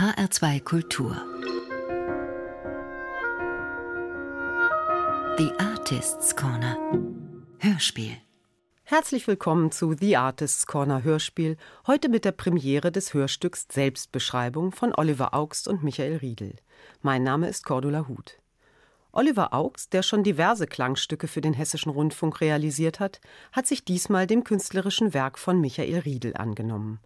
HR2 Kultur The Artists Corner Hörspiel Herzlich willkommen zu The Artists Corner Hörspiel, heute mit der Premiere des Hörstücks Selbstbeschreibung von Oliver Augst und Michael Riedel. Mein Name ist Cordula Huth. Oliver Augst, der schon diverse Klangstücke für den Hessischen Rundfunk realisiert hat, hat sich diesmal dem künstlerischen Werk von Michael Riedel angenommen.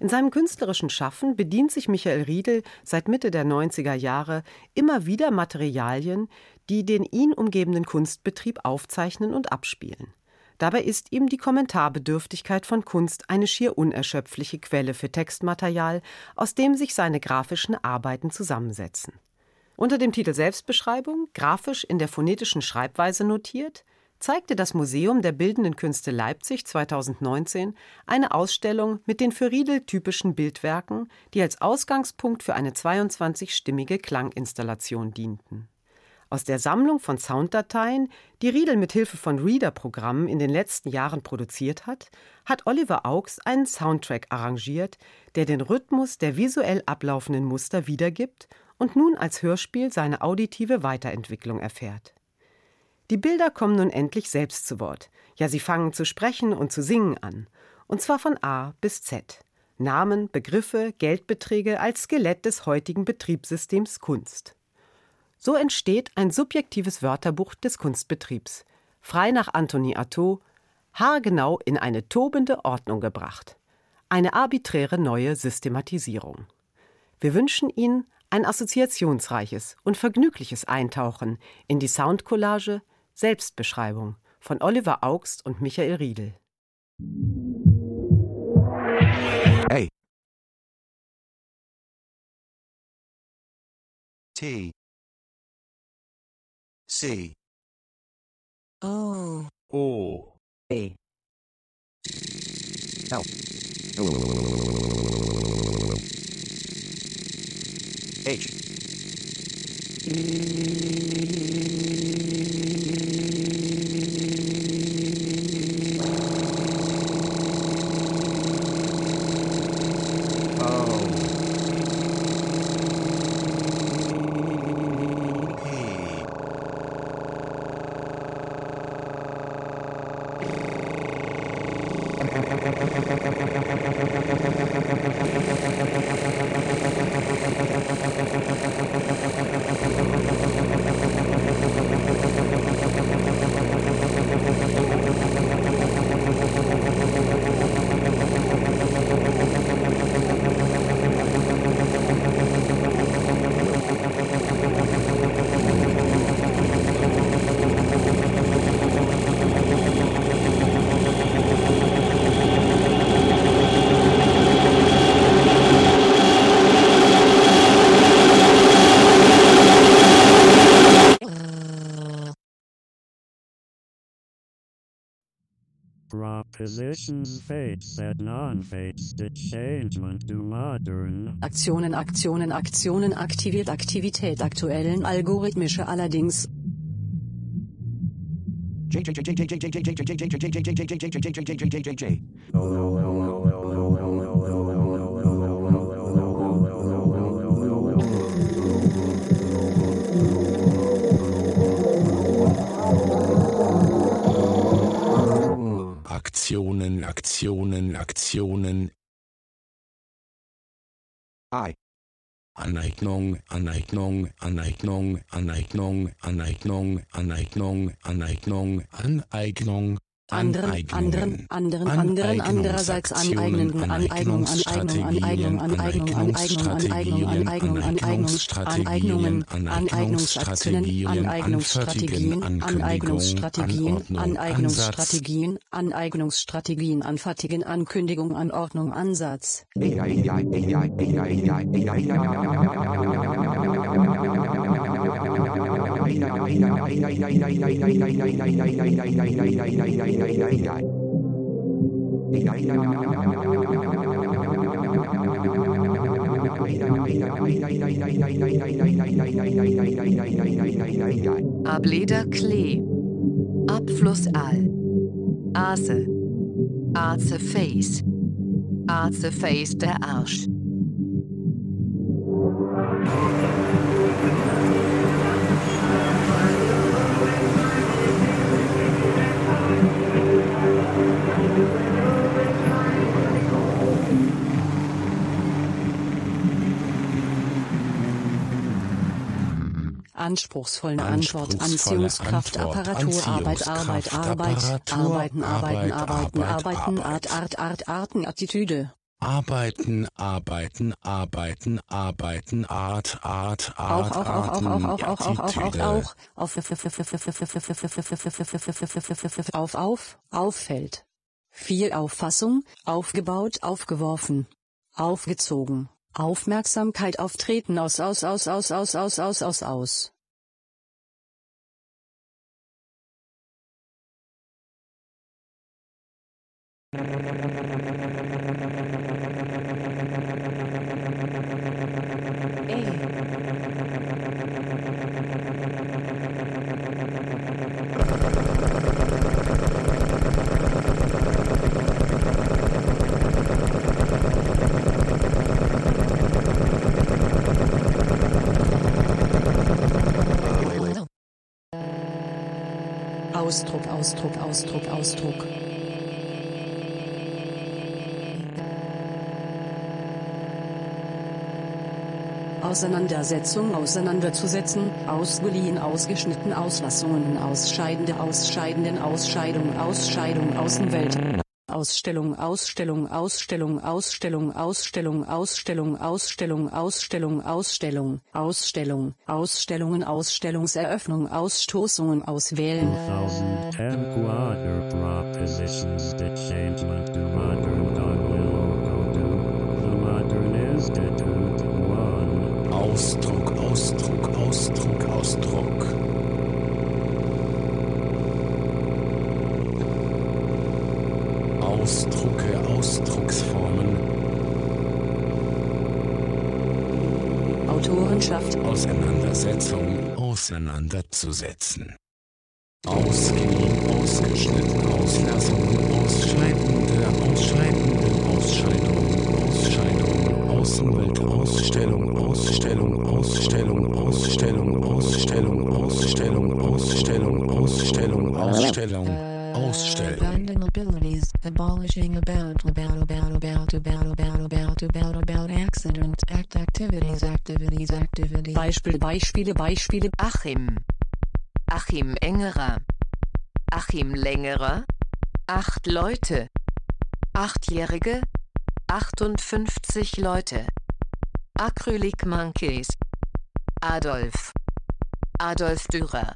In seinem künstlerischen Schaffen bedient sich Michael Riedel seit Mitte der 90er Jahre immer wieder Materialien, die den ihn umgebenden Kunstbetrieb aufzeichnen und abspielen. Dabei ist ihm die Kommentarbedürftigkeit von Kunst eine schier unerschöpfliche Quelle für Textmaterial, aus dem sich seine grafischen Arbeiten zusammensetzen. Unter dem Titel Selbstbeschreibung, grafisch in der phonetischen Schreibweise notiert, zeigte das Museum der Bildenden Künste Leipzig 2019 eine Ausstellung mit den für Riedel typischen Bildwerken, die als Ausgangspunkt für eine 22-stimmige Klanginstallation dienten. Aus der Sammlung von Sounddateien, die Riedel mit Hilfe von Reader-Programmen in den letzten Jahren produziert hat, hat Oliver Augs einen Soundtrack arrangiert, der den Rhythmus der visuell ablaufenden Muster wiedergibt und nun als Hörspiel seine auditive Weiterentwicklung erfährt. Die Bilder kommen nun endlich selbst zu Wort. Ja, sie fangen zu sprechen und zu singen an. Und zwar von A bis Z. Namen, Begriffe, Geldbeträge als Skelett des heutigen Betriebssystems Kunst. So entsteht ein subjektives Wörterbuch des Kunstbetriebs, frei nach Anthony Artaud, haargenau in eine tobende Ordnung gebracht. Eine arbiträre neue Systematisierung. Wir wünschen Ihnen ein assoziationsreiches und vergnügliches Eintauchen in die Soundcollage Selbstbeschreibung von Oliver Augst und Michael Riedel. A T. C. O O. A. L. H Propositions fates that non-fates the changement to modern. Aktionen, Aktionen, Aktionen, aktiviert Aktivität aktuellen algorithmische allerdings. Aktionen, Aktionen, Aktionen. I. Aneignung, Aneignung, Aneignung, Aneignung, Aneignung, Aneignung, Aneignung, Aneignung. Anderen, anderen, anderen, anderen, andererseits aneignen, Aneignung, Aneignung, Aneignung, Aneignung, Aneignung, Aneignung, Aneignung, Aneignungen, Aneignungsaktionen, Aneignungsstrategien, Aneignungsstrategien, Aneignungsstrategien, Aneignungsstrategien, Anfertigen, Ankündigung, Anordnung, Ansatz. Ableder Klee. Abfluss All Aase. Aze Face. Aze Face der Arsch Anspruchsvolle Antwort, Anziehungskraft, Apparatur, Arbeit, Arbeit, Arbeit, Arbeiten, Arbeiten, Arbeit, Arbeiten, Arbeit, Arbeiten, Arbeit. Art, Art, Art, Arten, Attitüde. Arbeiten, arbeiten, arbeiten, arbeiten, Art, Art, Auch, Art, auch, auch, auch, Arten, auch, auch, auch, auch, auch, Attitüde. auch, auf, auf, auf, auffällt. Viel Auffassung, aufgebaut, aufgeworfen. Aufgezogen. Aufmerksamkeit auftreten aus, aus, aus, aus, aus, aus, aus, aus, aus. Ausdruck, Ausdruck, Ausdruck, Ausdruck. Auseinandersetzung auseinanderzusetzen, ausgeliehen, ausgeschnitten, Auslassungen, Ausscheidende, Ausscheidenden, Ausscheidung, Ausscheidung, Außenwelt. Ausstellung, Ausstellung, Ausstellung, Ausstellung, Ausstellung, Ausstellung, Ausstellung, Ausstellung, Ausstellung, Ausstellung, Ausstellungen, Ausstellungseröffnung, Ausstoßungen auswählen. 2010 quarter propositions that changement to modern one. Ausdruck, Ausdruck, Ausdruck, Ausdruck. Ausdrucke, Ausdrucksformen, Autorenschaft, Auseinandersetzung, auseinanderzusetzen. Ausgeliehen, ausgeschnitten, Auslassung, Ausscheidende, Ausscheidende, Ausscheidung, Ausscheidung, Außenwelt, Ausstellung, about, about, accident, act, activities, activities, activities. Beispiel, Beispiele, Beispiele, Achim. Achim Engerer. Achim Längerer. Acht Leute. Achtjährige. 58 Leute. Acrylic Monkeys. Adolf. Adolf Dürer.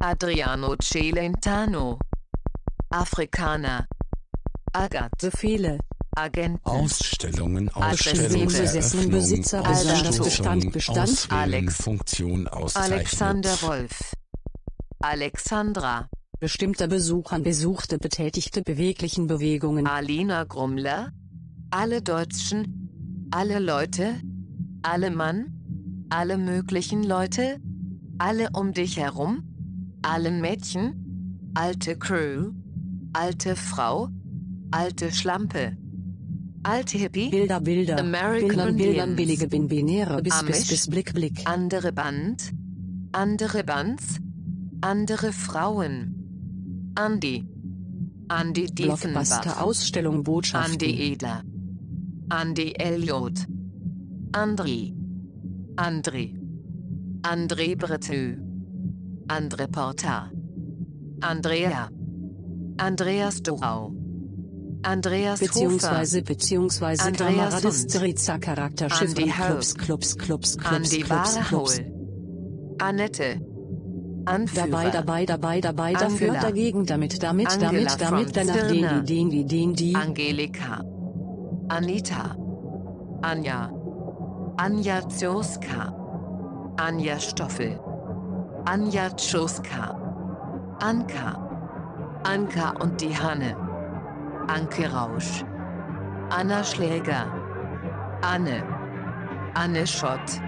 Adriano Celentano. Afrikaner. Agathe. Befehle, Agenten. Ausstellungen, Aggressive Ausstellung, besessenen Besitzer, Bestand, Bestand, Alex. Funktion. Alexander Wolf. Alexandra. bestimmter Besuch an besuchte, betätigte, beweglichen Bewegungen, Alina Grummler. Alle Deutschen. Alle Leute. Alle Mann. Alle möglichen Leute. Alle um dich herum. Alle Mädchen. Alte Crew. Alte Frau. Alte Schlampe. Alte Hippie. Bilder, Bilder, American Bildern, Bildern, billige, bin, binäre, bis, bis, Amish. bis, Blick, Blick, Andere Band. Andere Bands. Andere Frauen. Andi. Andi Diefenbach. Blockbuster, Ausstellung, Botschaften, Andi Edler. Andi Elliot. Andri. André. André Breteux. Andre Porta. Andrea. Andreas Dorau. Andreas beziehungsweise, beziehungsweise, Andreas Kameradistritzer, Charakterschiff, und. Clubs, Clubs, Clubs, Hofer. Clubs, Clubs, Clubs. Annette. Anführer. dabei, dabei, dabei, dabei, dafür, Angela. dagegen, damit, damit, Angela damit, damit, danach, den, die, den, die, den, die, Angelika. Anita. Anja. Anja Zioska. Anja Stoffel. Anja Tschoska. Anka. Anka und die Hanne. Anke Rausch. Anna Schläger. Anne. Anne Schott.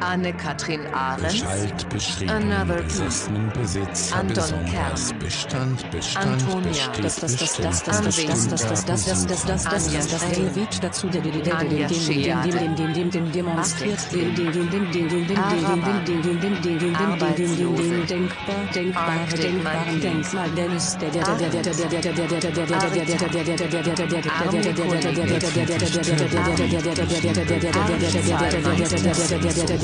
Anne-Kathrin Ahrens. Bescheid beschrieben, Another besessenen Besitzer, Anton Kern. Bestand, Bestand, Antonia. das, das, das, das, das, das, das, das, das, das, das, das, das, das, das, das, Anja das, das, Schell. Derivat dazu, der, der, der, der, dem, demonstriert, dem, dem, dem, denkbar, denkbare, denkbaren Denkmal, der ist, der, der, der, der, der, der, der, der, der, der, der, der, der,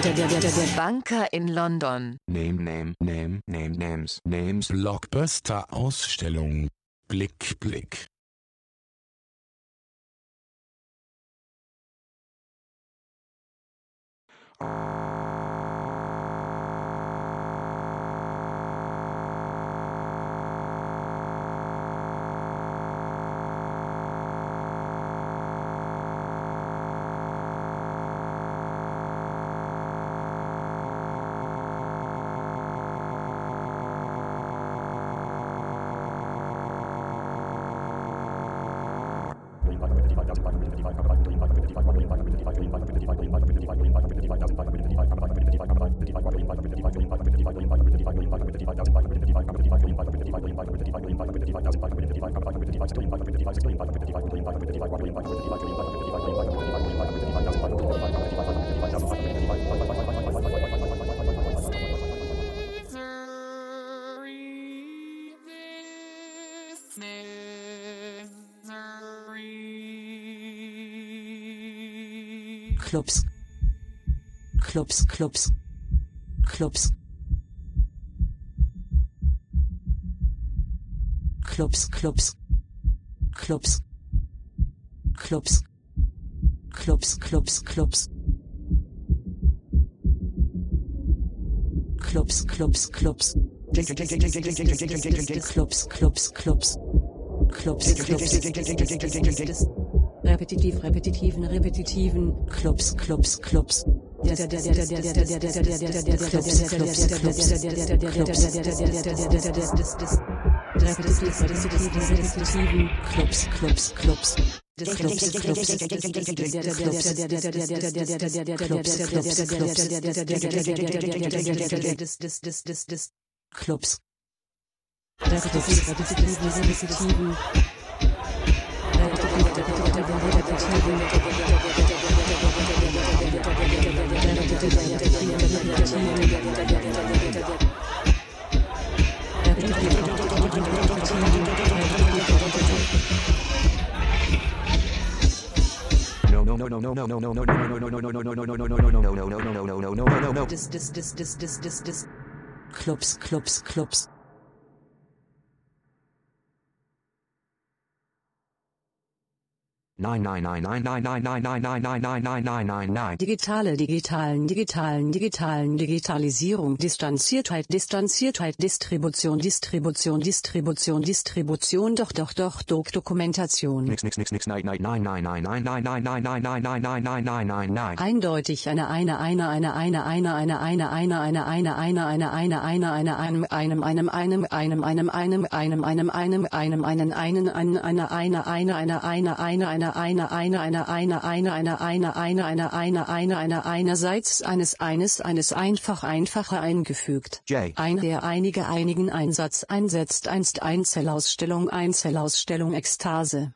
der Banker in London. Name, name, name, name, names, names. Blockbuster-Ausstellung. Blick, Blick. Clubs. Clubs, Clubs. Clubs. Clubs, Clubs. Clubs. Clubs. Clubs, Clubs, Clubs. Clubs, Clubs, Clubs. Clubs, Clubs, Clubs. Clubs, Clubs. Repetitiv, repetitiven, repetitiven. Clubs, Clubs, Clubs. Clubs, Clubs, Clubs. Clubs, Clubs. Clubs, clubs, clubs. Nine, nine, nine, nine, nine, nine, nine, nine, nine, nine, nine, nine, nine, nine, nine. Digitale, digitalen, digitalen, digitalen, Digitalisierung, Distanziertheit, Distanziertheit, Distribution, Distribution, Distribution, Distribution, doch, doch, doch, Dok, Dokumentation. Nix, nix, nix, nix, nine, nine, nine, nine, nine, nine, nine, nine, nine, nine, nine, nine, nine, nine, nine, nine, nine. Eindeutig eine, eine, eine, eine, eine, eine, eine, eine, eine, eine, eine, eine, eine, eine, eine, eine, einem, einem, einem, einem, einem, einem, einem, einem, einem, einem, einem, einen, einen, einen, eine, eine, eine, eine, eine, eine, eine, eine, eine, eine, eine, eine, eine, eine, eine, eine, eine, eine, eine, einerseits, eines, eines, eines, einfach, einfacher eingefügt. J. Ein, der einige, einigen Einsatz einsetzt, einst Einzelausstellung, Einzelausstellung, Ekstase.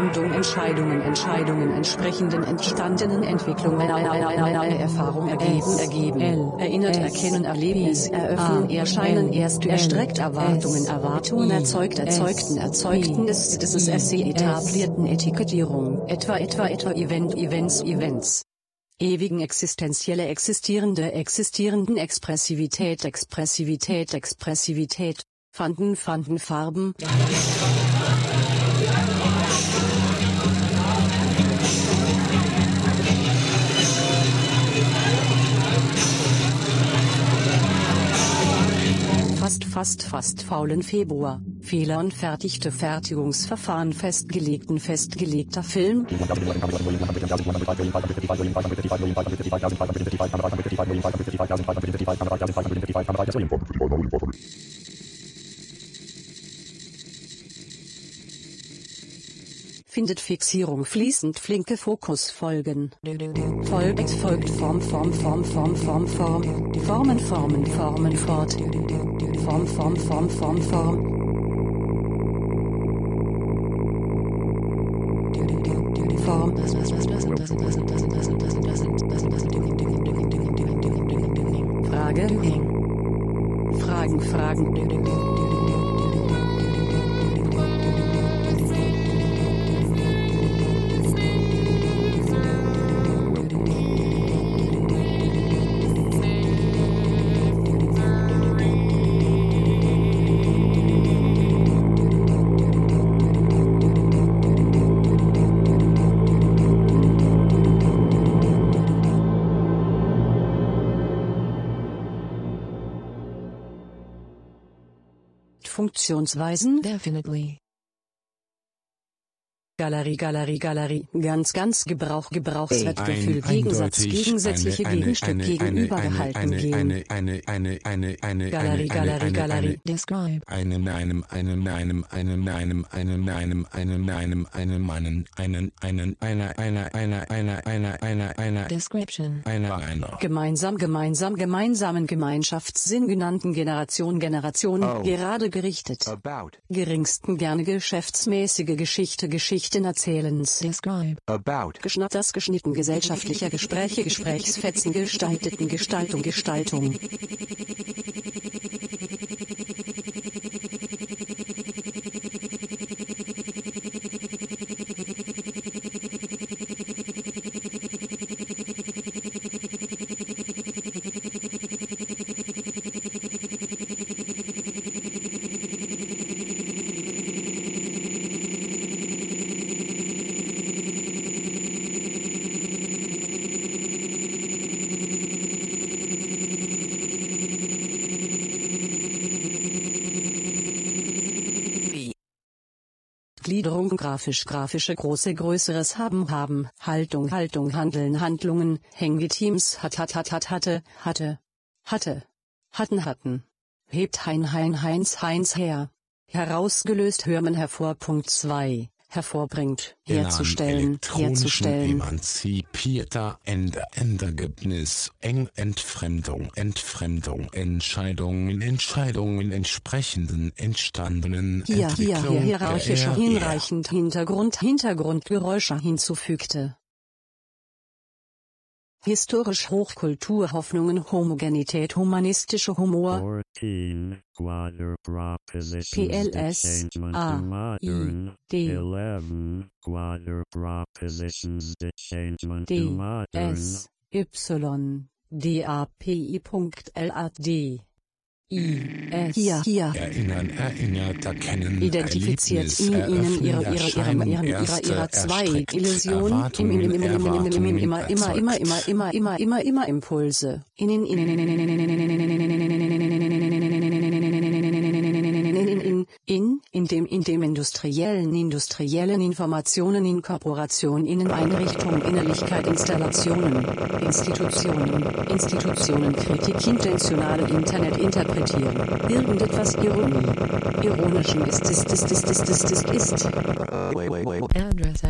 Entfremdung, Entscheidungen, Entscheidungen, entsprechenden entstandenen Entwicklungen, eine Erfahrung ergeben, ergeben, erinnert, erkennen, Erlebnis, eröffnen, erscheinen, erst erstreckt, Erwartungen, Erwartungen, erzeugt, erzeugten, erzeugten, ist, es, es, etablierten, Etikettierung, etwa, etwa, etwa, Event, Events, Events. Ewigen existenzielle existierende existierenden Expressivität Expressivität Expressivität. Fanden fanden Farben fast fast fast faulen Februar. Fehler und fertigte Fertigungsverfahren festgelegten festgelegter Film findet Fixierung fließend flinke Fokus folgen. Folgt folgt Form Form Form Form Form Form. Formen Formen Formen fort. Form Form Form Form Form. Form. Frage. Fragen Fragen Funktionsweisen Definitely. Galerie, Galerie, Galerie, ganz, ganz Gebrauch, Gebrauchswertgefühl, Gegensatz, gegensätzliche Gegenstück, gegenübergehalten, eine, eine, eine, gehen. Galerie, Galerie, Galerie, describe. Einen, einem, einen, einem, einen, einem, einen, einem, einen, einem, einen, einen, einen, einen, einer, einer, einer, einer, einer, einer, einer, description. Einer, einer. Gemeinsam, gemeinsam, gemeinsamen Gemeinschaftssinn genannten Generation, Generation, oh. gerade gerichtet. Geringsten gerne geschäftsmäßige Geschichte, Geschichte Geschichten erzählens Describe. About. Geschnatt das geschnitten gesellschaftlicher Gespräche Gesprächsfetzen gestalteten Gestaltung Gestaltung grafisch grafische große größeres haben haben. Haltung Haltung Handeln Handlungen. Hängeteams hat hat hat hat hatte hatte hatte hatten hatten. Hebt hein hein heinz heinz her. Herausgelöst. Hörmen hervor. Punkt 2 hervorbringt herzustellen herzustellen. emanzipierter Ende, Endergebnis, eng Entfremdung, Entfremdung, Entscheidungen, Entscheidungen entsprechenden, entstandenen hier hier Entwicklung hier hierarchischer hinreichend Hintergrund Hintergrundgeräusche hinzufügte Historisch Hochkultur Hoffnungen Homogenität Humanistische Humor. PLS A I D. 11 Quarter Propositions Detachment D S Y DAPI.LAD I I hier hier Erinnern, erinnert, erkennen, identifiziert Erlebnis, in ihnen ihre ihre ihre ihre ihre zwei erstreckt, Illusion im im im im im im im immer immer immer immer immer immer immer immer Impulse innen innen innen innen innen in indem in dem industriellen industriellen Informationen Inkorporation Inneneinrichtung Innerlichkeit Installationen Institutionen Institutionen Kritik intentionale Internet interpretieren. Irgendetwas Ironie. Ironischen ist ist ist ist ist ist ist Address.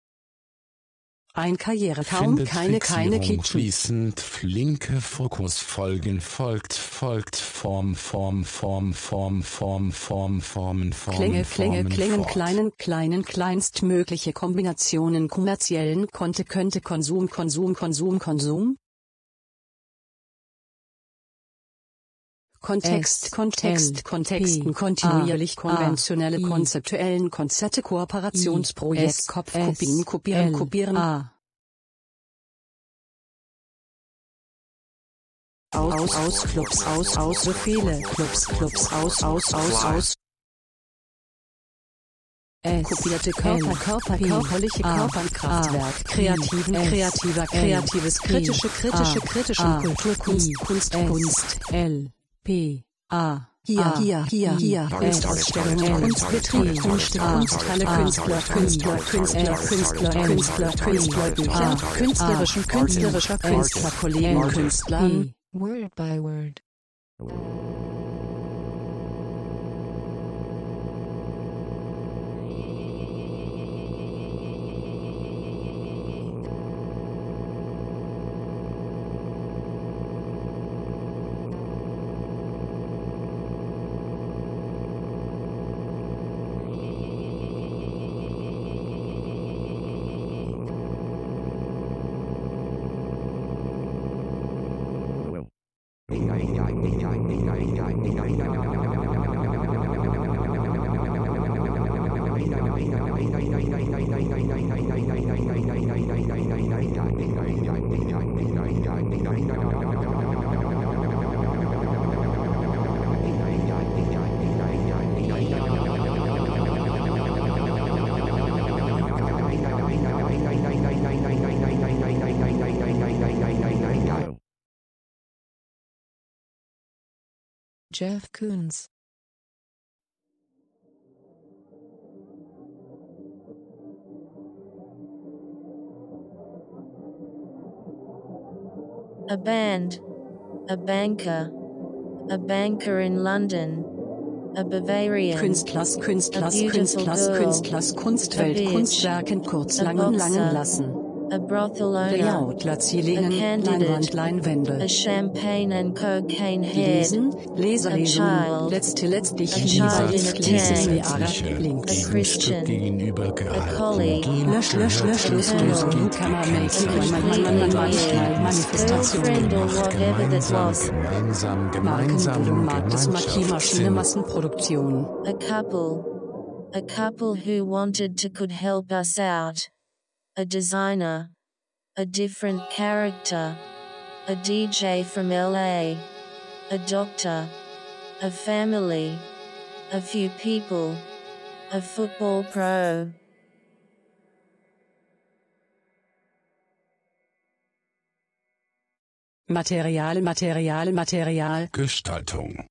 Findet keine, keine Fixierung Kitchen. fließend, flinke Fokus folgen, folgt, folgt, Form, Form, Form, Form, Form, Form, Formen, Formen, Klänge, Klänge, Klängen, kleinen, kleinen, kleinstmögliche Kombinationen kommerziellen, konnte, könnte, Konsum, Konsum, Konsum, Konsum. Kontext, S, Kontext, L, Kontexten, P, kontinuierlich A, konventionelle, I, konzeptuellen Konzerte, Kooperationsprojekt, Kopf, Kopien, kopieren, L, kopieren. A. Aus, aus, aus, Clubs, aus, aus, so viele Clubs, Clubs, aus, aus, aus, aus. S, Kopierte Körper, Körper, körperliche A, Körpernkraftwerk, A, kreativen, kreativer, kreatives, kritische, kritische, A, kritische, A, Kultur, Kunst, Kunst, Kunst. L P A hier, hier, hier, hier, Ausstellungen und Kunsthalle, Künstler, Künstler, Künstler, Künstler, Künstler, Künstler, Bücher, künstlerischen, künstlerischer, Künstlerkollegen, Künstler, Word by Word. Jeff Koons. A band, a banker, a banker in London, a Bavarian, Künstlers, Künstlers, A beautiful Künstlers, girl. Künstlers, Kunstwelt, A bitch. Kunstwerken kurz langen, langen lassen. a brothel owner, Layout Lazilingen, Leinwand, Leinwände, a champagne and cocaine head, Lesen, Leserlesen, a child, letzte letztlich Jesus, links, a Christian, a colleague, a lösch, or whatever that Manifestation, Massenproduktion. A couple. A couple who wanted to could help us out. A designer. A different character. A DJ from LA. A doctor. A family. A few people. A football pro. Material, Material, Material. Gestaltung.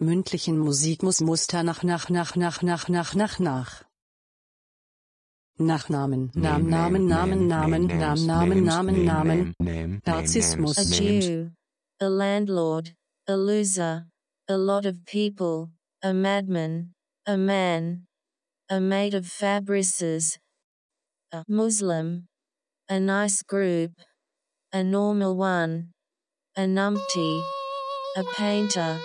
Mündlichen Musik muss Muster nach, nach, nach, nach, nach, nach, nach, nach. Nachnamen, Namen, Namen, Namen, Namen, Namen, Namen, Namen, Namen. Narzissmus. A Jew. A landlord. A loser. A lot of people. A madman. A man. A mate of Fabrices. A Muslim. A nice group. A normal one. A numpty. A painter.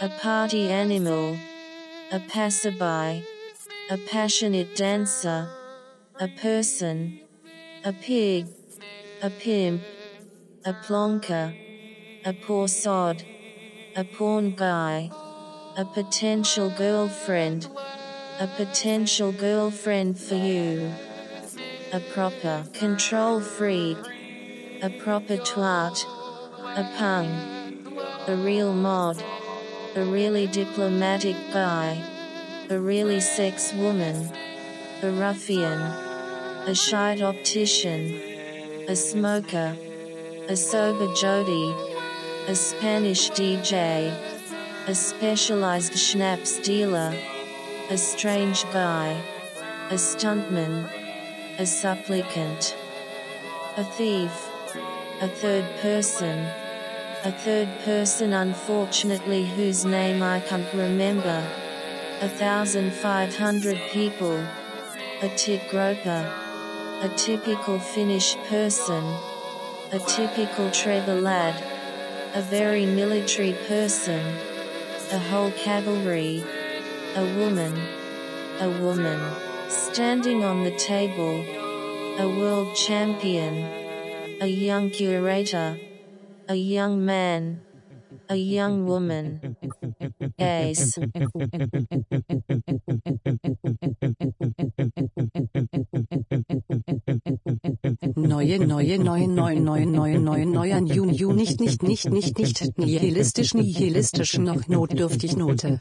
A party animal. A passerby. A passionate dancer. A person. A pig. A pimp. A plonker. A poor sod. A porn guy. A potential girlfriend. a potential girlfriend for you, a proper control freak, a proper twat, a pung, a real mod, a really diplomatic guy, a really sex woman, a ruffian, a shite optician, a smoker, a sober Jody, a Spanish DJ, a specialized schnapps dealer, a strange guy, a stuntman, a supplicant, a thief, a third person, a third person unfortunately whose name I can't remember, a thousand five hundred people, a tit groper, a typical Finnish person, a typical Trevor lad, a very military person, a whole cavalry, a woman, a woman, standing on the table, a world champion, a young curator, a young man, a young woman. Ace. Neue, neue, neue, neue, neue, neue, neue, neue, Jun, Jun, nicht, nicht, nicht, nicht, nicht, nihilistisch, nihilistisch, noch notdürftig, Note.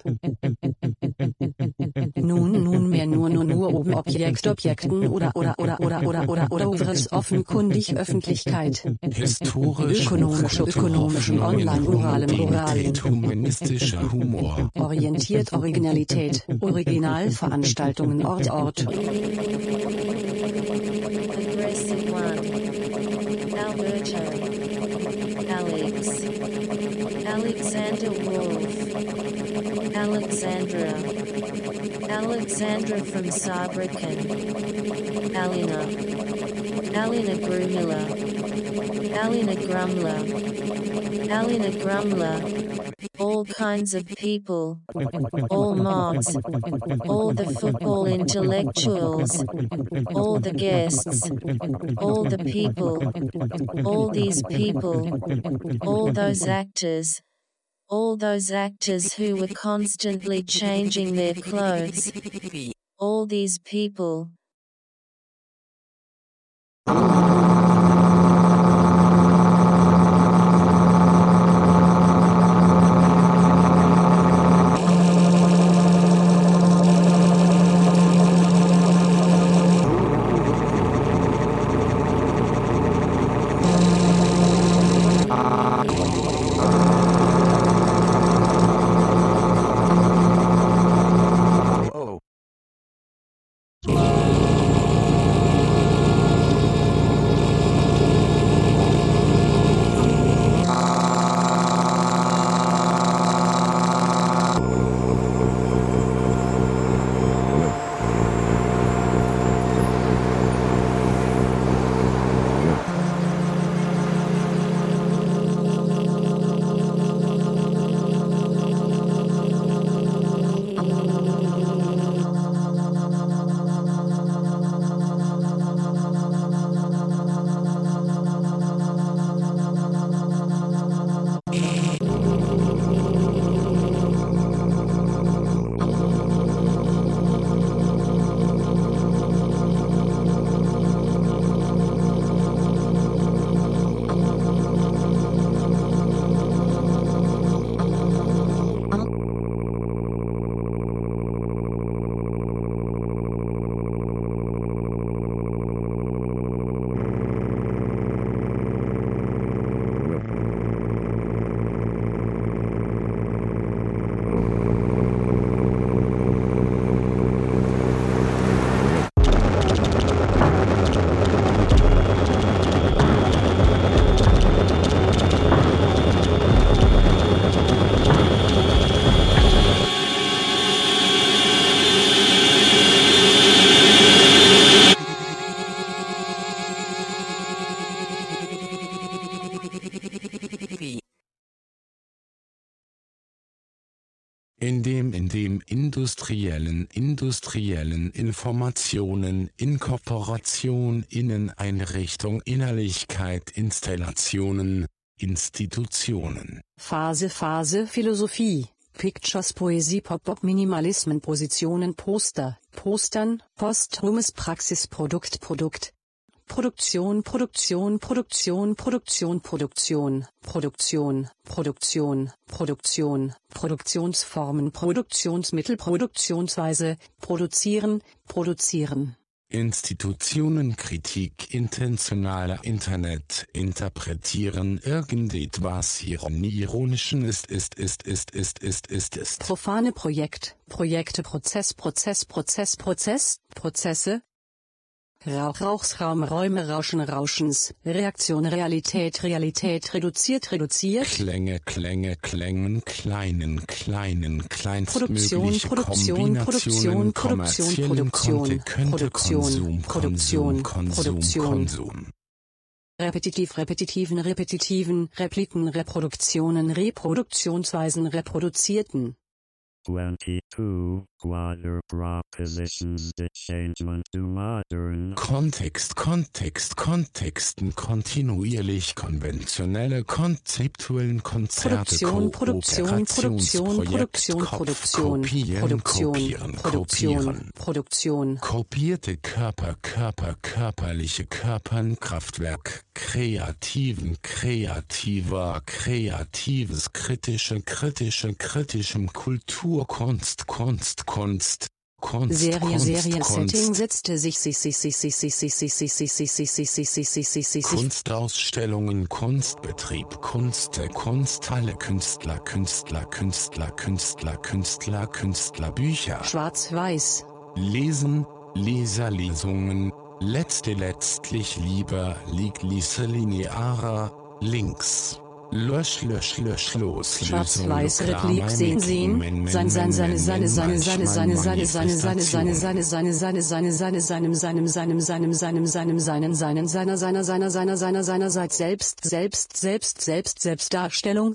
Nun, nunmehr, nur, nur, nur oben Objekt, Objekten oder, oder, oder, oder, oder, oder, oder, oberes offenkundig Öffentlichkeit. Historisch, Ökonomische, ökonomischen, online, moralem, moralen. humanistischer Humor. Orientiert Originalität, Originalveranstaltungen, Ort, Ort. Aggressive one. Alberto. Alex. Alexander Wolf. Alexandra. Alexandra from Saarbrücken. Alina. Alina Grumila. Alina Grumler. Alina Grumler. All kinds of people. All mobs. All the football intellectuals. All the guests. All the people. All these people. All those actors. All those actors who were constantly changing their clothes. All these people. Industriellen industriellen Informationen Inkorporation Inneneinrichtung Innerlichkeit Installationen Institutionen. Phase, Phase, Philosophie. Pictures Poesie Pop-Pop Minimalismen Positionen Poster, Postern, Posthumes Praxis Produkt Produkt Produktion Produktion Produktion Produktion Produktion Produktion Produktion Produktion Produktionsformen Produktionsmittel Produktionsweise Produzieren Produzieren. Institutionenkritik intentionaler Internet interpretieren irgendetwas Ironischen ist ist ist ist ist ist ist ist. Profane Projekt Projekte Prozess Prozess Prozess Prozess Prozesse Rauch Rauchsraum Räume Rauschen Rauschens. Reaktion Realität Realität reduziert reduziert. Klänge Klänge Klängen kleinen kleinen Produktion kleinstmögliche Produktion Produktion Produktion Produktion Produktion Konsum Produktion Konsum Konsum Produktion. Konsum. Repetitiv repetitiven repetitiven Repliken Reproduktionen Reproduktionsweisen reproduzierten 22 Quader propositions the changement to modern Kontext, Kontext, Kontexten, kontinuierlich konventionelle, konzeptuellen Konzerte, Produktion, Produktion, Produktion, Produktion, Produktion, kopieren, Produktion, kopieren, Produktion, kopieren. Produktion, Kopierte Körper, Körper, körperliche Körpern, Kraftwerk, kreativen, kreativer, kreatives, kritische, kritische, kritischem Kultur, Kunst, Kunst, Kunst, Kunst, Serie, Kunst. Setting setzte sich, sich, sich, sich, sich, sich, sich, sich, sich, sich, sich, sich, sich, sich, sich, sich, sich, sich, Kunstausstellungen, Kunstbetrieb, Kunst, Kunsthalle, Künstler, Künstler, Künstler, Künstler, Künstler, Künstler, Bücher, Schwarz-Weiß, Lesen, Leserlesungen, letzte letztlich lieber, liegt Lise linearer, links. Lösch, lösch, lösch, los. Schwarz-Weiß, Replik, sehen, sehen, sein, sein, seine, seine, seine, seine, seine, seine, seine, seine, seine, seine, seine, seine, seine, seine, seinem, seinem, seinem, seinem, seinem, seinem, seinen, seinen, seiner, seiner, seiner, seiner, seiner, seinerseits selbst, selbst, selbst, selbst, Selbstdarstellung,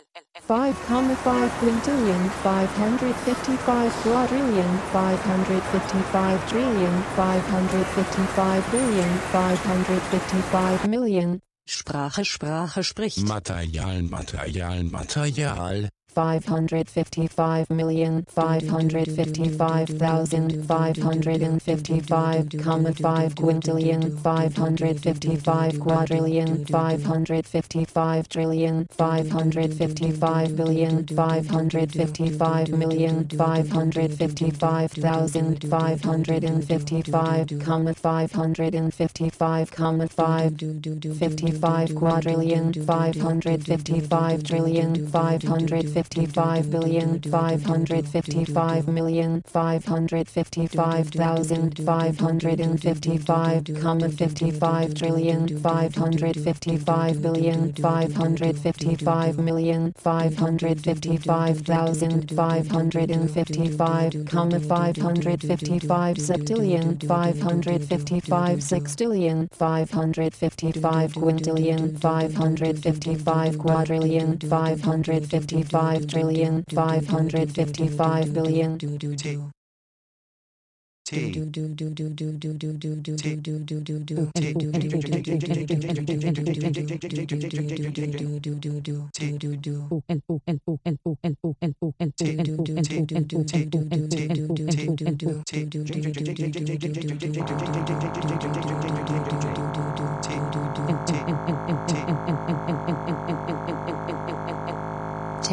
5, 5 quintillion, 555 quadrillion, 555 trillion, 555 billion, 555 million. Sprache, Sprache spricht. Material, Material, Material. Five hundred fifty-five million, five hundred fifty-five thousand, five hundred and fifty-five comma five quintillion, five hundred fifty-five quadrillion, five hundred fifty-five trillion, five hundred fifty-five billion, five hundred fifty-five million, five hundred fifty-five thousand, five hundred and fifty-five comma five hundred and fifty-five comma five fifty-five quadrillion, five hundred fifty-five trillion, five hundred 555 billion 555 million 555 thousand 555 comma 55 trillion 555 billion 555 million 555 thousand 555 comma 555 septillion 555 sextillion 555 quintillion 555 quadrillion 555 five trillion five hundred fifty five billion T T T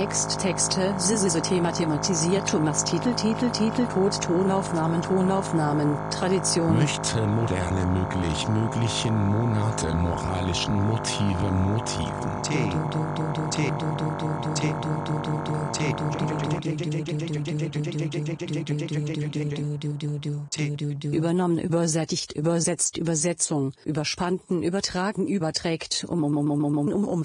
Text, Texte, Thema thematisiert, Thomas Titel, Titel, Titel, Code, Tonaufnahmen, Tonaufnahmen, Tradition. Möchte moderne möglich möglichen Monate moralischen Motive Motiven. Übernommen, übersättigt, übersetzt, Übersetzung, überspannten, übertragen, überträgt, um, um, um, um, um, um,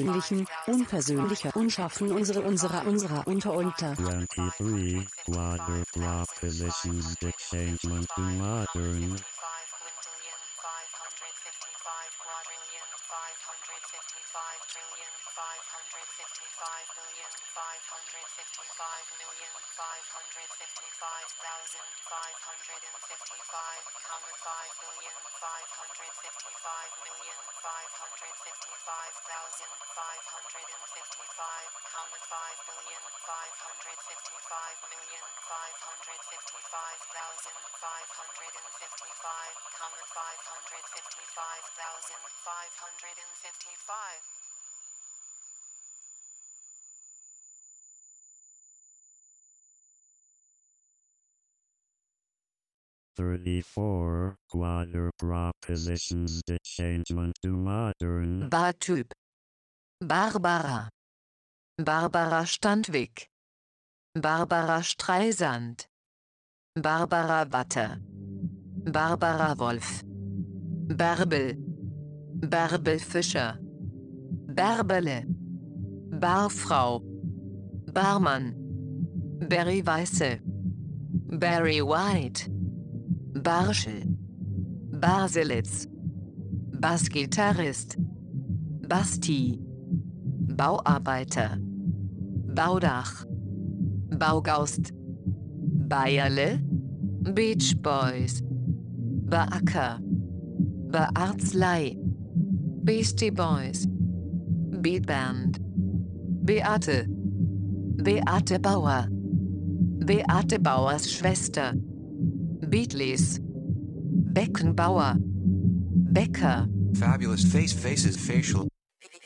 unpersönlichen, unpersönlicher, unschaffen unsere, unserer, unserer, unter, unter. 23 quadruple propositions that changement to modern. five hundred and fifty-five comma five million five hundred fifty-five million five hundred fifty-five thousand five hundred and fifty-five comma five million five hundred fifty-five million five hundred fifty-five thousand five hundred and fifty-five comma five hundred fifty-five thousand five hundred and fifty-five Thirty-four quadruple propositions that changement to modern. Bartyp. Barbara. Barbara Standwig. Barbara Streisand. Barbara Watte. Barbara Wolf. Bärbel. Bärbel Fischer. Bärbele. Barfrau. Barmann. Barry Weiße. Barry White. Barschel. Baselitz. Bassgitarrist. Basti. Bauarbeiter. Baudach. Baugaust. Bayerle. Beach Boys. Beacker. Bearzlei. Beastie Boys. Beatband. Beate. Beate Bauer. Beate Bauers Schwester. Beatles. Beckenbauer. Becker. Fabulous face faces facial.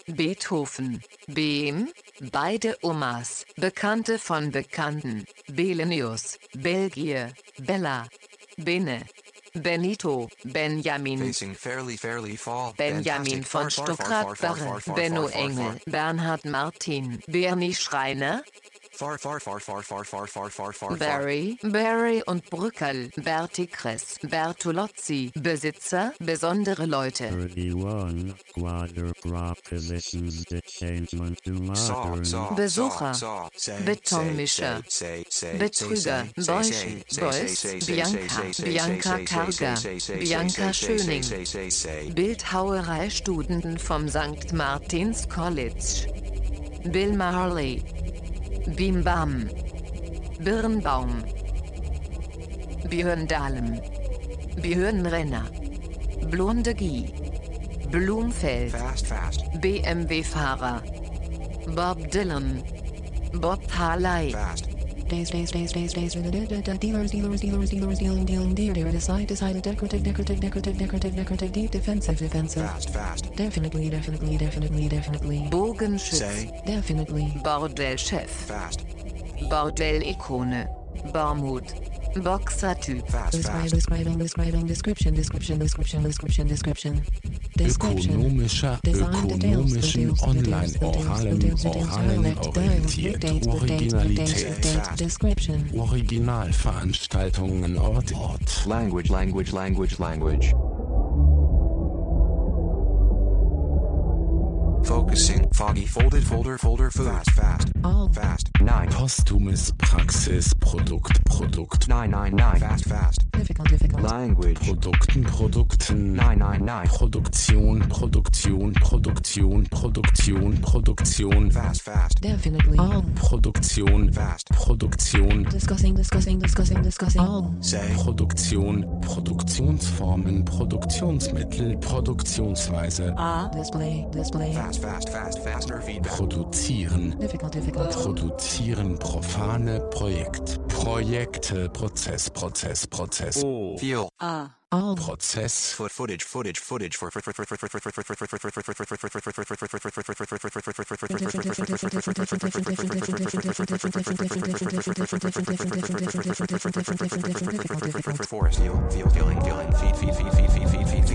Beethoven. Behm. Beide Omas. Bekannte von Bekannten. Belenius. Belgier. Bella. Bene. Benito. Benjamin. Fairly fairly fall. Benjamin von far, Benno Engel, Bernhard Martin, Bernie Schreiner, Far far far far far far far far far far. Barry, Barry und Brückel, Berti Kress, Bertolozzi, Besitzer, besondere Leute. Thirty-one quadruple propositions that changement to Saw, modern. saw, Besucher, saw, say, Betonmischer, Betrüger, say, Beuys, Bianca, Bianca Karger, Bianca Schöning. say. Bildhauerei-Studenten vom St. Martins College. Bill Marley. Bimbam, Birnbaum, Björndalem, Björnrenner, Blondegie, Blumfeld, fast, fast. BMW-Fahrer, Bob Dylan, Bob Harley, fast. Days, days, days, days, days, dealers, dealers, dealers, dealers, dealing, dealing, dealer, dealer, decide, decide, decorative, decorative, decorative, decorative, decorative, deep, defensive, defensive. Fast fast. Definitely, definitely, definitely, definitely. Bogenschütz. Say Definitely. Bordellchef. fast. Bordell-Ikone. Barmut. Boxer-Typ. Describing, describing, description, description, description, description, description. Ökonomischer, ökonomischen, online, oralen, oralen, orientiert, Originalität, Originalveranstaltungen, Ort, Ort. Language, language, language, language. Focusing. Foggy. Folded folder folder food. Fast fast. All. Fast. Nine. Postumes Praxis, Produkt, Produkt. Nine nine nine. Fast fast. Language. Produkten, Produkten. Nein, nein, nein. Produktion, Produktion, Produktion, Produktion, Produktion. Fast, fast. Definitely. All. Produktion. Fast. Produktion. Discussing, discussing, discussing, discussing. All. Say. Produktion. Produktionsformen, Produktionsmittel, Produktionsweise. Ah. Display, display. Fast, fast, fast, faster feedback. Produzieren. Difficult, difficult. Produzieren profane Projekt. Projekte, Prozess, Prozess, Prozess. Prozess. Oh. Fuel. Ah. All. Prozess. Foot footage, footage, footage for forest, fuel, fuel, fueling, fueling, feed, feed, feed, feed, feed, feed, feed.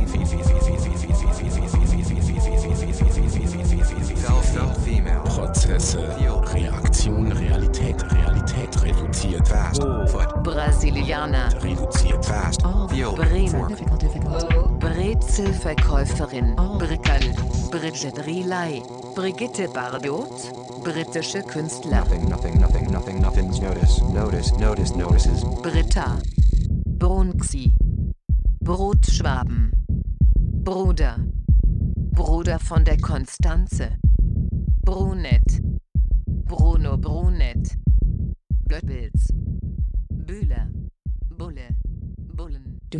Einzelverkäuferin, Brickal, Brigitte Riley, Brigitte Bardot, britische Künstler. Nothing, nothing, nothing, nothing, nothing. notice, notice, notice, notices. Britta. Bronxi. Brotschwaben. Bruder. Bruder von der Konstanze. Brunet. Bruno Brunet.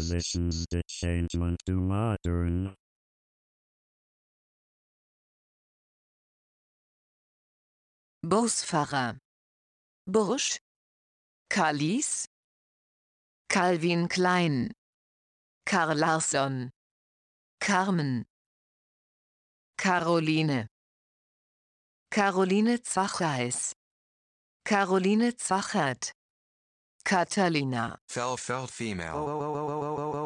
propositions the changement to modern. Busfahrer. Bursch. Kalis. Calvin Klein. Karl Larsson. Carmen. Caroline. Caroline Zwacheis. Caroline Zwachert. Catalina. Fell felt female. Oh, oh, oh,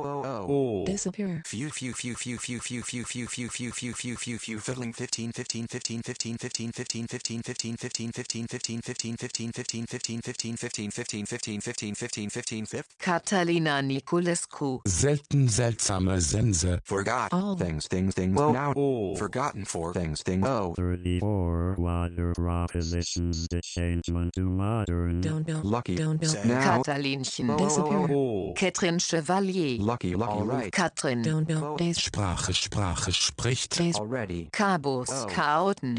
Oh. Disappear. Few few few few few few few few few few few few few few fiddling 15 15 15 15 15 15 15 15 15 15 15 15 15 15 15 15 15 15 15 15 15 15 fifth. Catalina Niculescu. Selten seltsame Sense. Forgot Oh. things things things Oh. now Oh. forgotten for things things oh Thirty-four quadr propositions the changement to modern. Don't build. lucky Don't build. Say now Catalinchen. Disappear. Oh. Catherine Chevalier. lucky lucky right Katrin. Don't build. Days. Sprache, Sprache spricht. Days. already Cabos. Oh. Chaoten.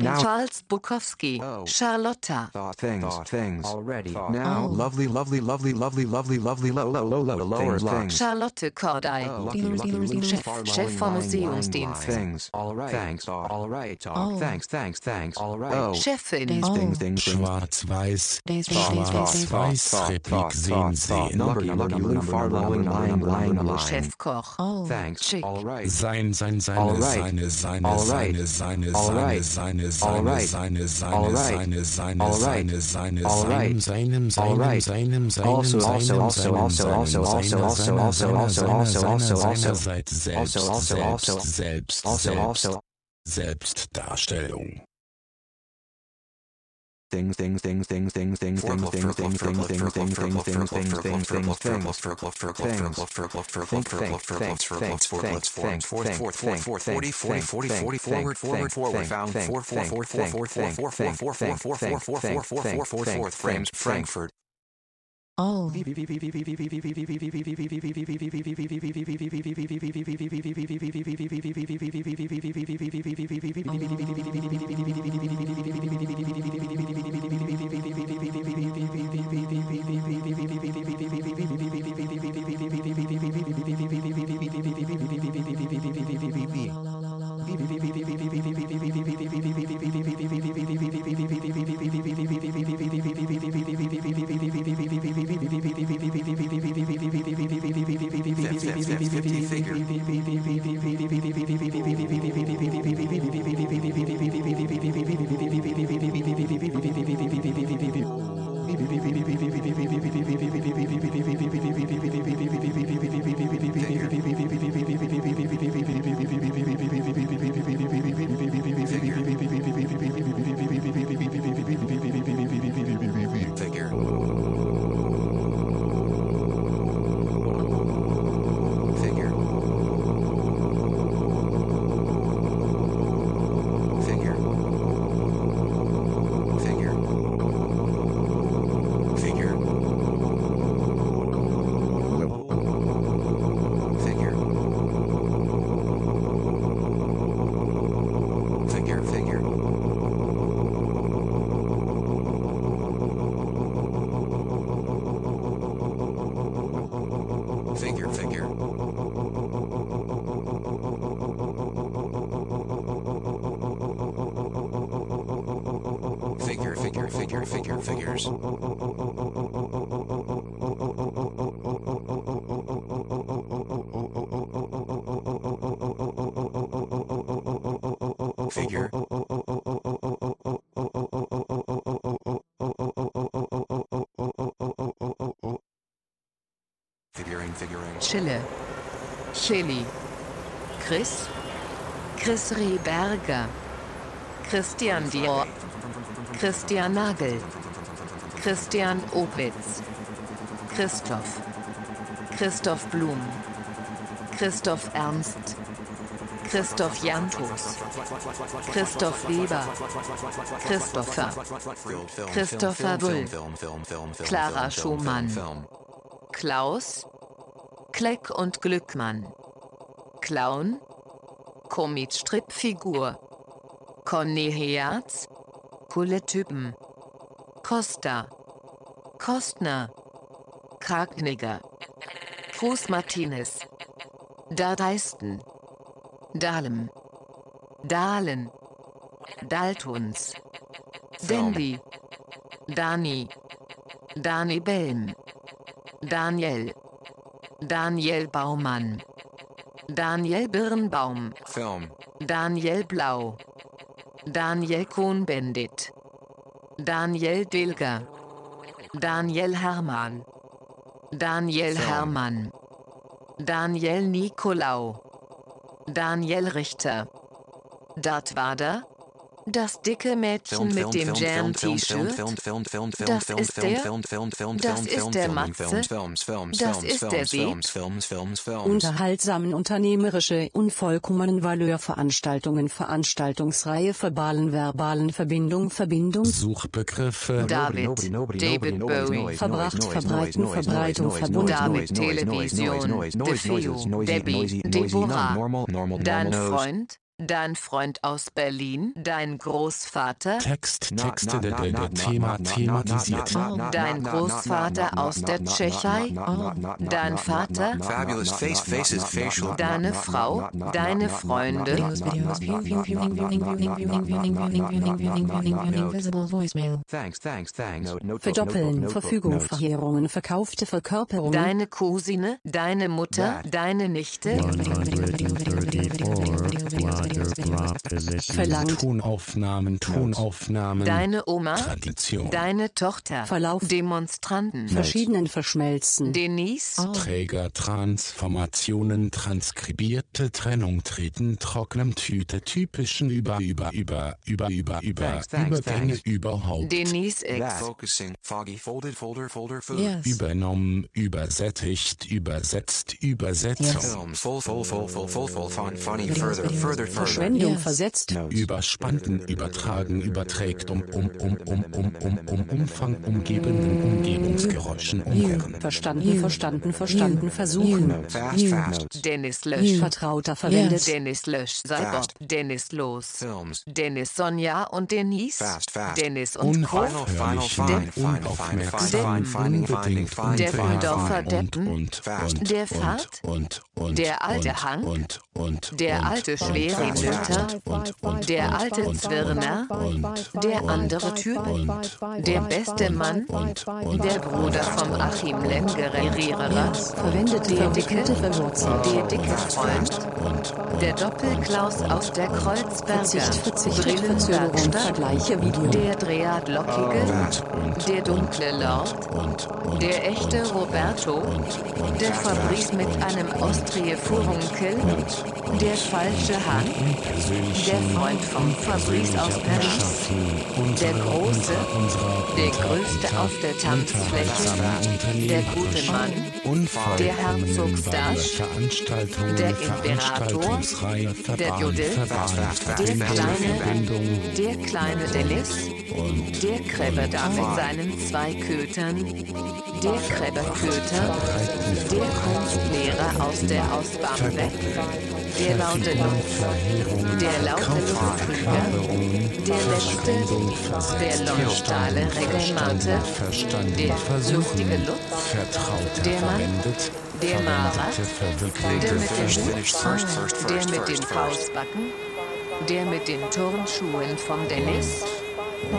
Now- Charles Bukowski. Oh. Charlotta. thought things Thought. things Already. now Oh. lovely lovely lovely lovely lovely lovely low low low low lower things Charlotte Kordei. Oh, lucky, lucky, lucky, Chef lying, vom lying, lying, Museumsdienst. lying Things. All right. Thanks. Talk. All right. Talk. Oh. Thanks. Thanks. Thanks. All right. Oh. Chefin. Days. Things. Oh. Things. Things. Schwarz-Weiß. Days. Schwarz-Weiß Replik sehen sehen. Number. Number. Number. Far lying, lying, lying, mine. Chefkoch. Oh. Thanks. Schick. All right. Sein, sein, seine, All right. seine, seine, All right. seine, seine, All seine, right. seine, All seine, right. seine, seine, All right. seine, seine, All right. seine, seine, All right. seinem, seinem, All seinem, right. seinem, seinem, Also, also, also, also, also, also, also, also, also, also, also, also. selbst, Also, also, selbst, also. selbst, Also, selbst, also. Selbstdarstellung. Things, things, things, things, things, things, things, things, things, things, things, things, things, things, things, things, things, things, things, things. Frankfurt all figuring. Chille. Chili. Chris. Chris Rehberger. Christian Dior. Christian Nagel. Christian Opitz. Christoph. Christoph Blum. Christoph Ernst. Christoph Jantus. Christoph Weber. Christopher. Christopher Bull. Clara Schumann. Klaus, Kleck und Glückmann, Clown, Comic-Stripfigur, Conny Herz, Coole Typen, Costa, Kostner, Kragniger, Fuß Martinez, Dardeisten, Dahlem, Dahlen, Daltons, Dandy, Dani, Dani Belm, Daniel. Daniel Baumann. Daniel Birnbaum. Film. Daniel Blau. Daniel Cohn-Bendit. Daniel Dilger. Daniel Hermann. Daniel Film. Hermann. Daniel Nicolau. Daniel Richter. Dat war da? Das dicke Mädchen mit dem Jam-T-Shirt. Das ist der. Das ist der Matze. Das ist der Weg. Unterhaltsamen unternehmerische unvollkommenen Valeurveranstaltungen Veranstaltungsreihe verbalen verbalen Verbindung Verbindung Suchbegriffe David David Bowie Verbracht Verbreiten Verbreitung Verbund David Television Defeo Debbie Deborah Dein Freund dein Freund aus Berlin, dein Großvater, Text, Texte, der, der, der Thema thematisiert. dein Großvater aus der Tschechei, dein Vater, Fabulous face faces facial. deine Frau, deine Freunde, Invisible voicemail. Thanks, thanks, thanks. Verdoppeln, Verfügung. Verheerungen, verkaufte Verkörperungen, deine Cousine, deine Mutter, deine Nichte, 134 positions. verlangt, Tonaufnahmen, Tonaufnahmen. deine Oma, Tradition. deine Tochter, Verlauf, Demonstranten, verschiedenen verschmelzen, Denise, Träger, Transformationen, transkribierte Trennung, Treten, trocknem Tüte, typischen über, über, über, über, über, über, Übergänge thanks. überhaupt. Denise. X, Focusing. Foggy. Folded. Folder. Folder. Food. Yes. Übernommen, übersättigt, übersetzt, Übersetzung. Films. Full. Full. Full. Full. Full. Full. Fun. Funny. Further. Further. Further. Verbindung versetzt. Überspannten, übertragen, überträgt, um, um, um, um, um, um, um, Umfang, umgebenden Umgebungsgeräuschen umkehren. Verstanden, verstanden, verstanden, versuchen. Dennis Lösch. Vertrauter verwendet. Dennis Lösch. Cyborg. Dennis Los. Dennis Sonja und Denise. Dennis und Co. Der Waldorfer Deppen. Der Fahrt. Der alte Hang und, der alte und, Schwerenöter, und, der alte Zwirner, und, der andere Typ, und, der beste Mann, und, der Bruder vom Achim Lemgerer, verwendete, der dicke, der dicke Freund, der Doppelklaus aus der Kreuzberger Brillenwerkstatt, der Dreadlockige, der dunkle Lord, der echte Roberto, der Fabrice mit einem Ostrie-Furunkel, der falsche Hahn, der Freund vom Fabrice aus Paris, der Große, der Größte auf der Tanzfläche, der gute Mann, der Herzogsdasch, Veranstaltungen, der Imperator, der Verband, der kleine, der kleine Dennis, der Krebber da mit seinen zwei Kötern, der Krebberköter, der Kunstlehrer aus der Ostbahn der laute Luft, der laute Luftkrieger, der letzte, der Leuchtstahle Regelmante, der lustige Lutz, der Mann, der Mara, der mit dem. Hut, der mit den. Faustbacken, der mit den Turnschuhen vom Dennis,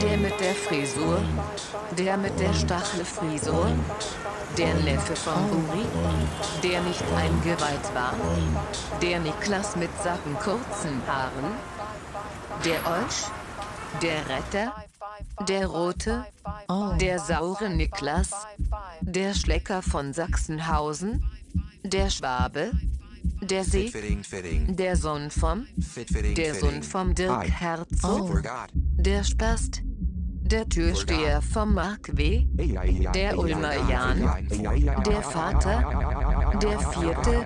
der mit der Frisur, der mit der Stachelfrisur, der Neffe von Uri, der nicht eingeweiht war, der Niklas mit satten kurzen Haaren, der Olsch, der Retter, der Rote, der saure Niklas, der Schlecker von Sachsenhausen, der Schwabe, der Sieg. Fitting. der Sohn vom, der. Sohn vom Dirk. Herzog, Forgot. der Spast, der Türsteher vom Mark W., der Ulmer Jan, der Vater, der Vierte,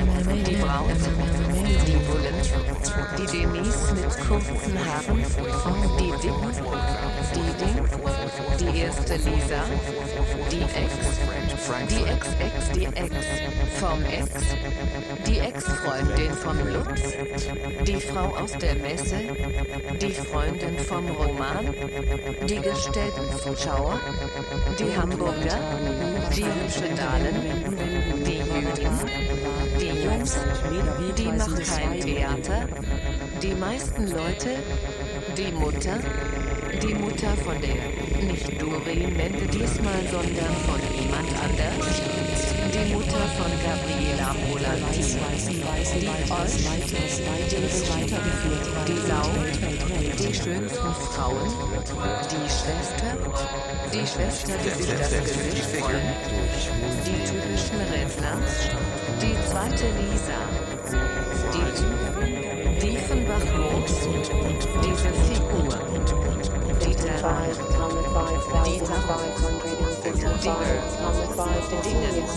die Bullen, die Denise mit kurzen Haaren, die Dick, die Ding, die erste Lisa, die Ex, die Ex-Ex, die Ex vom Ex, die Ex-Freundin vom Lutz, die Frau aus der Messe, die Freundin vom Roman, die gestellten Zuschauer, die Hamburger, die hübsche Dahlen, die Jüdin, die Jungs, die macht kein Theater, die meisten Leute, die Mutter, die Mutter von der, nicht Doreen Mende diesmal, sondern von jemand anders, die Mutter von Gabriela Molanti, die Olsch, die Sau, die schönsten Frauen, die Schwester, die Schwester, die sich das Gesicht freuen, die typischen Redner, zweite Lisa, die Diefenbach Brooks, diese Figur, Dieter, Dieter, Digger, Dingens,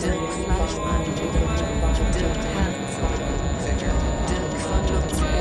Dirk Fleischmann, Dirk Herz, Dirk von Luxemburg,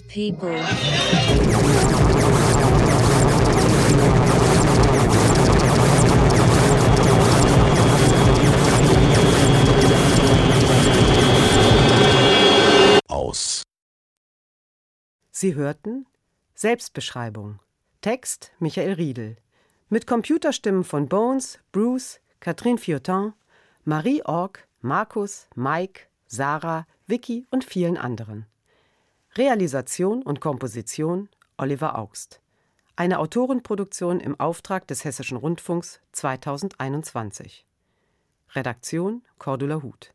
these people. Aus. Sie hörten Selbstbeschreibung. Text Michael Riedel. Mit Computerstimmen von Bones, Bruce, Catherine Fiotin, Marie Org, Markus, Mike, Sarah, Vicky und vielen anderen. Realisation und Komposition Oliver Augst. Eine Autorenproduktion im Auftrag des Hessischen Rundfunks 2021. Redaktion Cordula Huth.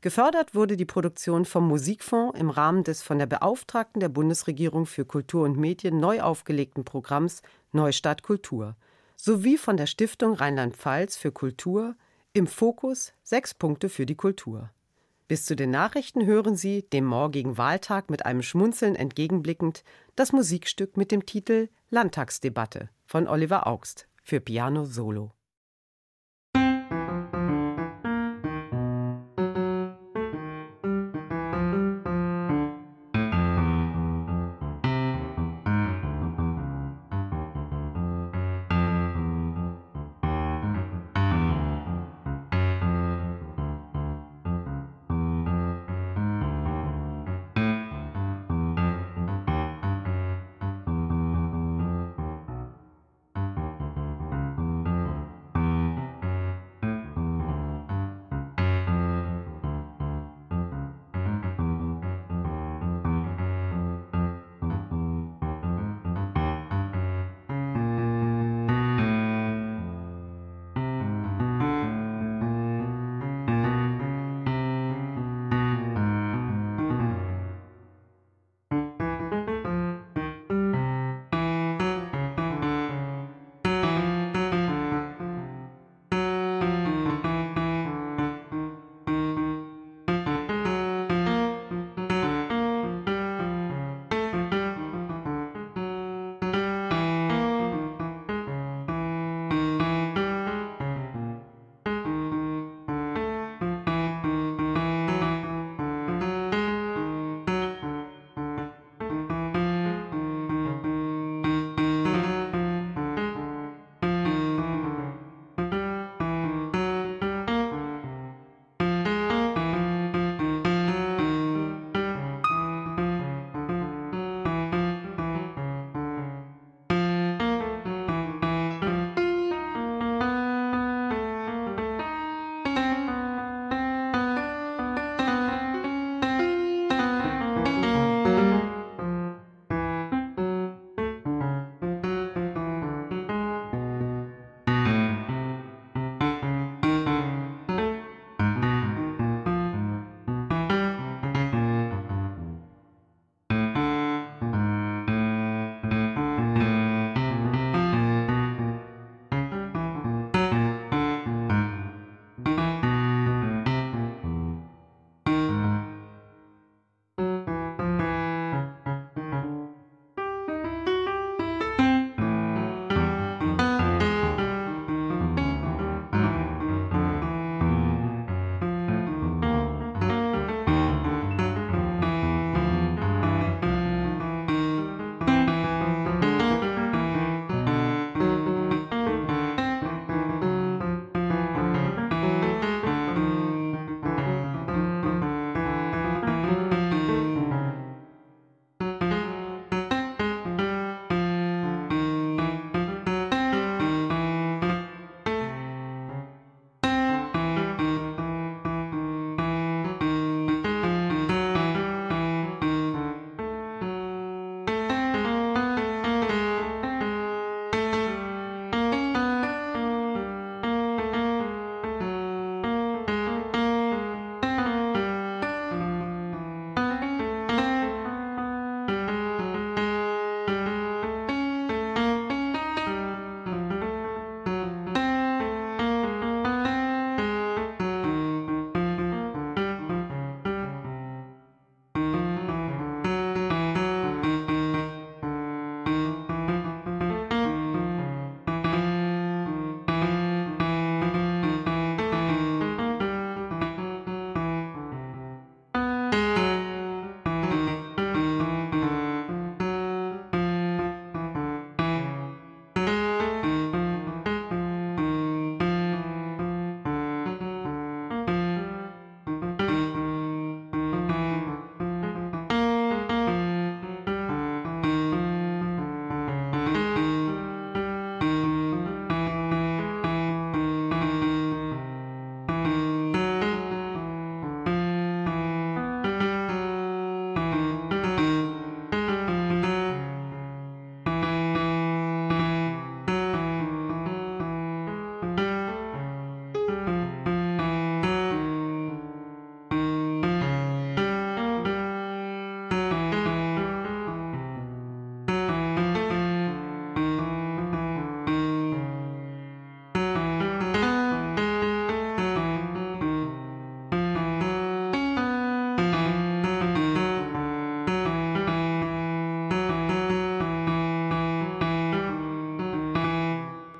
Gefördert wurde die Produktion vom Musikfonds im Rahmen des von der Beauftragten der Bundesregierung für Kultur und Medien neu aufgelegten Programms Neustadt Kultur sowie von der Stiftung Rheinland-Pfalz für Kultur im Fokus Sechs Punkte für die Kultur. Bis zu den Nachrichten hören Sie, dem morgigen Wahltag mit einem Schmunzeln entgegenblickend, das Musikstück mit dem Titel Landtagsdebatte von Oliver Augst für Piano Solo.